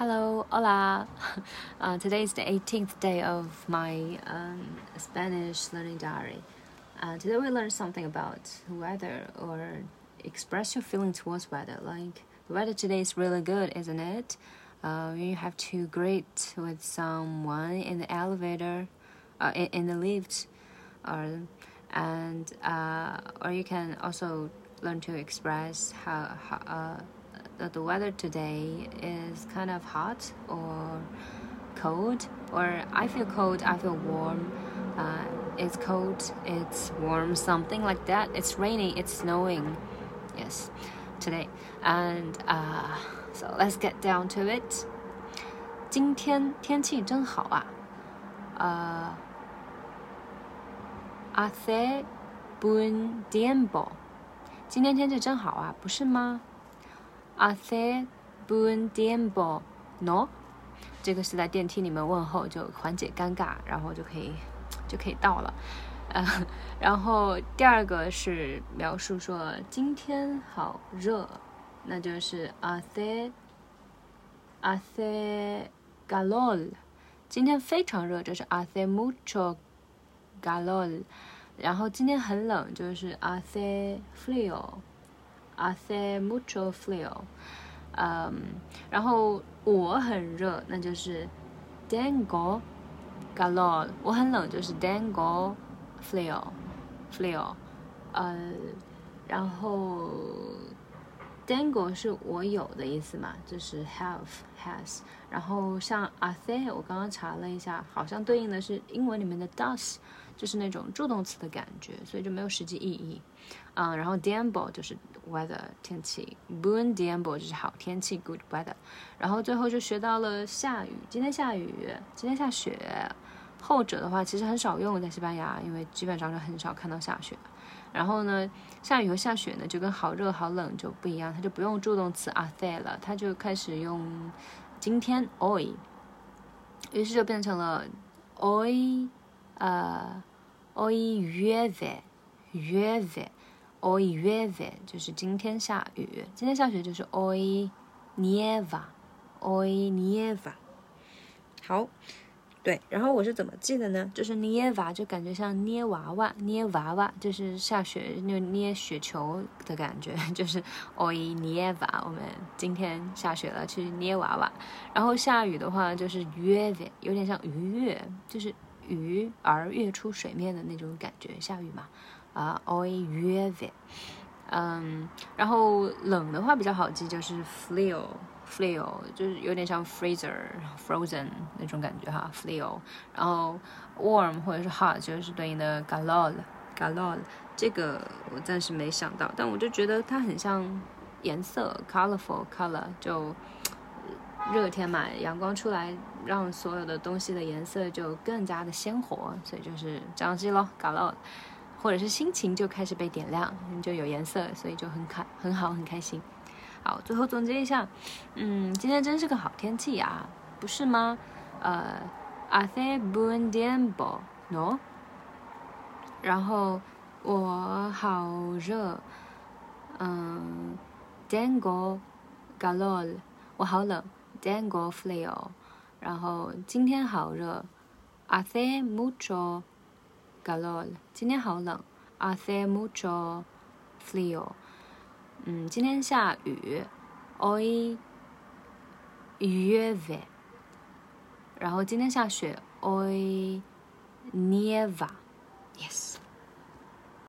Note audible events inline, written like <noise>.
Hello, hola. <laughs> Uh, today is the 18th day of my um, Spanish learning diary. Uh, today we learned something about weather or express your feeling towards weather. Like the weather today is really good, isn't it? Uh, you have to greet with someone in the elevator, uh, in, in the lift, or and uh, or you can also learn to express how, how uh, the weather today is kind of hot or cold, or I feel cold, I feel warm. Uh, it's cold, it's warm, something like that. It's raining, it's snowing. Yes, today. And uh, so let's get down to it. 今天天气真好啊，呃、uh,，hace buen tiempo。今天天气真好啊，不是吗 ？Hace buen tiempo，no？这个是在电梯里面问候，就缓解尴尬，然后就可以就可以到了。呃，然后第二个是描述说今天好热，那就是 hace hace calor。今天非常热，就是 hace mucho calor。然后今天很冷，就是 hace frío。Hace mucho frío，嗯，然后我很热，那就是 tengo calor。我很冷，就是 tengo frío，frío，呃，然后 tengo 是我有的意思嘛，就是 have has。然后像 hace，我刚刚查了一下，好像对应的是英文里面的 does，就是那种助动词的感觉，所以就没有实际意义。嗯，然后 tiempo 就是 weather 天气，buen tiempo 就是好天气 good weather。然后最后就学到了下雨，今天下雨，今天下雪。后者的话其实很少用在西班牙，因为基本上是很少看到下雪。然后呢，下雨和下雪呢就跟好热好冷就不一样，它就不用助动词 hace 了，它就开始用今天 oy，于是就变成了 oy，呃，hoy llueve，llueve。Hoy llueve 就是今天下雨，今天下雪就是 hoy nieva，hoy nieva。好，对，然后我是怎么记的呢？就是捏娃就感觉像捏娃娃，捏娃娃就是下雪就捏雪球的感觉，<laughs> 就是 hoy nieva。我们今天下雪了，去捏娃娃。然后下雨的话就是 llueve，有点像鱼跃，就是鱼儿跃出水面的那种感觉，下雨嘛。啊，hoy llueve，<laughs> 嗯，然后冷的话比较好记，就是 frío，frío 就是有点像 freezer，frozen 那种感觉哈，frío。然后 warm 或者是 hot 就是对应的 galol，galol。这个我暂时没想到，但我就觉得它很像颜色，colorful color，就热天嘛，阳光出来，让所有的东西的颜色就更加的鲜活，所以就是这样记咯，calor。或者是心情就开始被点亮，你就有颜色，所以就很开很好很开心。好，最后总结一下，嗯，今天真是个好天气呀，不是吗？呃，hace buen tiempo，no？然后我好热，嗯，tengo calor，我好冷，tengo frío。然后今天好热，hace mucho。calor，今天好冷，hace mucho frío。嗯，今天下雨，hoy llueve。然后今天下雪，hoy nieva。Yes。